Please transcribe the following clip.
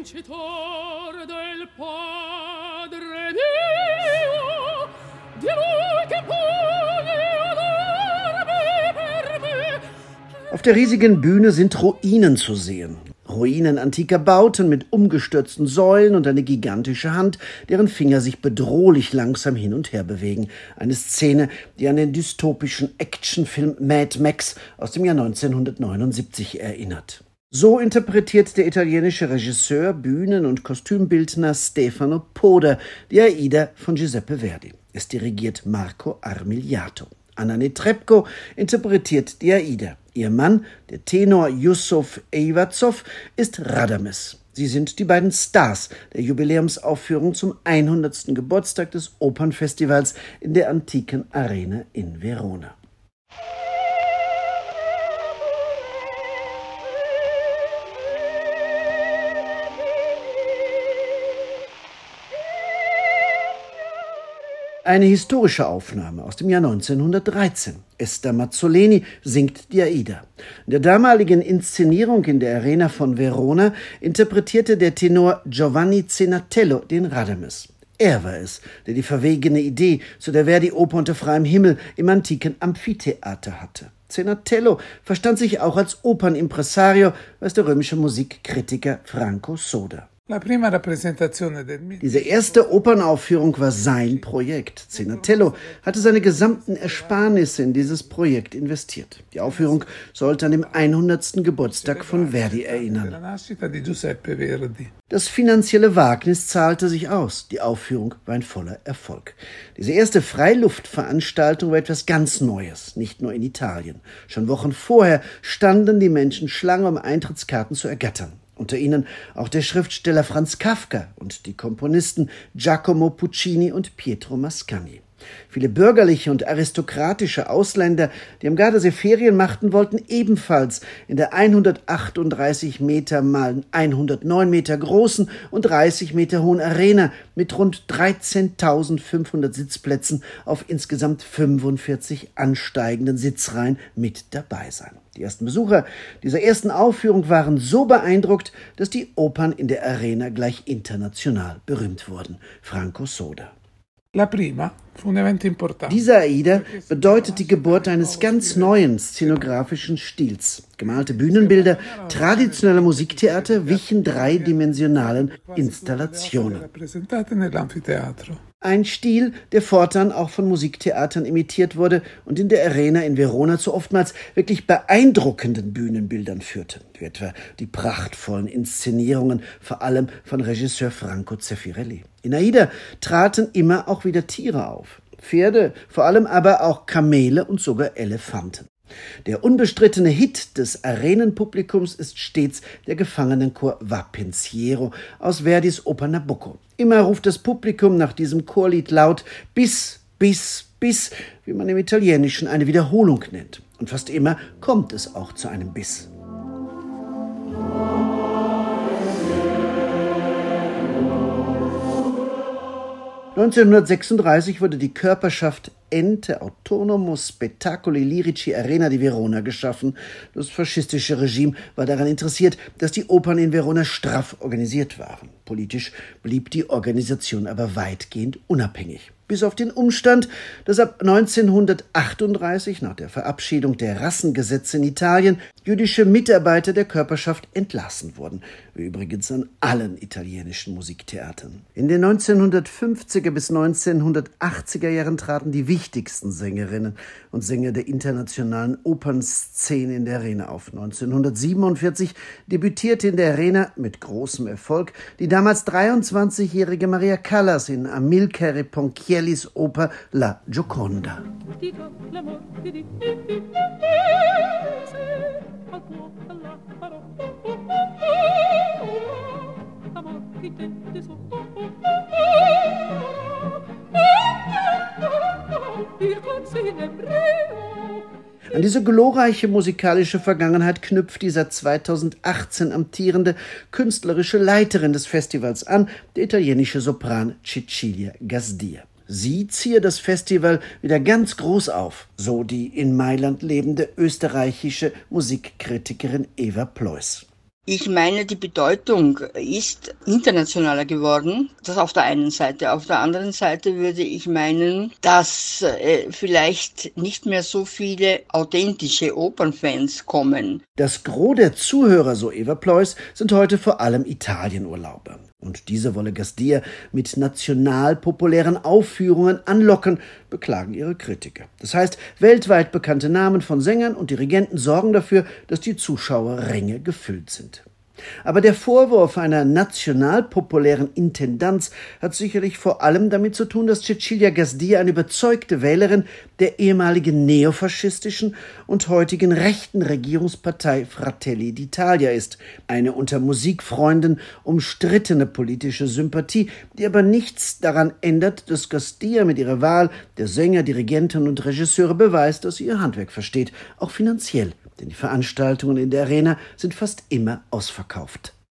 vincitor del Padre Dio, di lui che. Auf der riesigen Bühne sind Ruinen zu sehen. Ruinen antiker Bauten mit umgestürzten Säulen und eine gigantische Hand, deren Finger sich bedrohlich langsam hin und her bewegen. Eine Szene, die an den dystopischen Actionfilm Mad Max aus dem Jahr 1979 erinnert. So interpretiert der italienische Regisseur, Bühnen- und Kostümbildner Stefano Poder die Aida von Giuseppe Verdi. Es dirigiert Marco Armigliato. Anna Netrebko interpretiert die Aida. Ihr Mann, der Tenor Yusuf Eivatsov, ist Radames. Sie sind die beiden Stars der Jubiläumsaufführung zum 100. Geburtstag des Opernfestivals in der antiken Arena in Verona. Eine historische Aufnahme aus dem Jahr 1913. Esther Mazzoleni singt die Aida. In der damaligen Inszenierung in der Arena von Verona interpretierte der Tenor Giovanni Zenatello den Radames. Er war es, der die verwegene Idee zu der Verdi-Oper unter freiem Himmel im antiken Amphitheater hatte. Zenatello verstand sich auch als Opernimpresario, weiß der römische Musikkritiker Franco Soda. Diese erste Opernaufführung war sein Projekt. Zenatello hatte seine gesamten Ersparnisse in dieses Projekt investiert. Die Aufführung sollte an dem 100. Geburtstag von Verdi erinnern. Das finanzielle Wagnis zahlte sich aus. Die Aufführung war ein voller Erfolg. Diese erste Freiluftveranstaltung war etwas ganz Neues, nicht nur in Italien. Schon Wochen vorher standen die Menschen Schlange, um Eintrittskarten zu ergattern unter ihnen auch der Schriftsteller Franz Kafka und die Komponisten Giacomo Puccini und Pietro Mascagni. Viele bürgerliche und aristokratische Ausländer, die am Gardasee Ferien machten, wollten ebenfalls in der 138 Meter mal 109 Meter großen und 30 Meter hohen Arena mit rund 13.500 Sitzplätzen auf insgesamt 45 ansteigenden Sitzreihen mit dabei sein. Die ersten Besucher dieser ersten Aufführung waren so beeindruckt, dass die Opern in der Arena gleich international berühmt wurden. Franco Soda. Dieser Aida bedeutet die Geburt eines ganz neuen szenografischen Stils. Gemalte Bühnenbilder traditioneller Musiktheater wichen dreidimensionalen Installationen. Ein Stil, der fortan auch von Musiktheatern imitiert wurde und in der Arena in Verona zu oftmals wirklich beeindruckenden Bühnenbildern führte, wie etwa die prachtvollen Inszenierungen, vor allem von Regisseur Franco Zeffirelli. In Aida traten immer auch wieder Tiere auf. Pferde, vor allem aber auch Kamele und sogar Elefanten. Der unbestrittene Hit des Arenenpublikums ist stets der Gefangenenchor Va Pensiero aus Verdis Oper Nabucco. Immer ruft das Publikum nach diesem Chorlied laut bis, bis, bis, wie man im Italienischen eine Wiederholung nennt. Und fast immer kommt es auch zu einem Biss. 1936 wurde die Körperschaft Ente Autonomo Spettacoli Lirici Arena di Verona geschaffen. Das faschistische Regime war daran interessiert, dass die Opern in Verona straff organisiert waren. Politisch blieb die Organisation aber weitgehend unabhängig bis auf den Umstand, dass ab 1938 nach der Verabschiedung der Rassengesetze in Italien jüdische Mitarbeiter der Körperschaft entlassen wurden, übrigens an allen italienischen Musiktheatern. In den 1950er bis 1980er Jahren traten die wichtigsten Sängerinnen und Sänger der internationalen Opernszene in der Arena auf. 1947 debütierte in der Arena mit großem Erfolg die damals 23-jährige Maria Callas in Amilcare Ponchielli Verdiellis Oper La Gioconda. An diese glorreiche musikalische Vergangenheit knüpft die seit 2018 amtierende künstlerische Leiterin des Festivals an, der italienische Sopran Cecilia Gasdia. Sie ziehe das Festival wieder ganz groß auf, so die in Mailand lebende österreichische Musikkritikerin Eva Plois. Ich meine, die Bedeutung ist internationaler geworden. Das auf der einen Seite. Auf der anderen Seite würde ich meinen, dass äh, vielleicht nicht mehr so viele authentische Opernfans kommen. Das Gros der Zuhörer, so Eva Ploys, sind heute vor allem Italienurlauber. Und diese wolle Gasdia mit national populären Aufführungen anlocken, beklagen ihre Kritiker. Das heißt, weltweit bekannte Namen von Sängern und Dirigenten sorgen dafür, dass die Zuschauerränge gefüllt sind. Aber der Vorwurf einer national populären Intendanz hat sicherlich vor allem damit zu tun, dass Cecilia Gasdia eine überzeugte Wählerin der ehemaligen neofaschistischen und heutigen rechten Regierungspartei Fratelli d'Italia ist, eine unter Musikfreunden umstrittene politische Sympathie, die aber nichts daran ändert, dass Gasdia mit ihrer Wahl der Sänger, Dirigenten und Regisseure beweist, dass sie ihr Handwerk versteht, auch finanziell denn die Veranstaltungen in der Arena sind fast immer ausverkauft.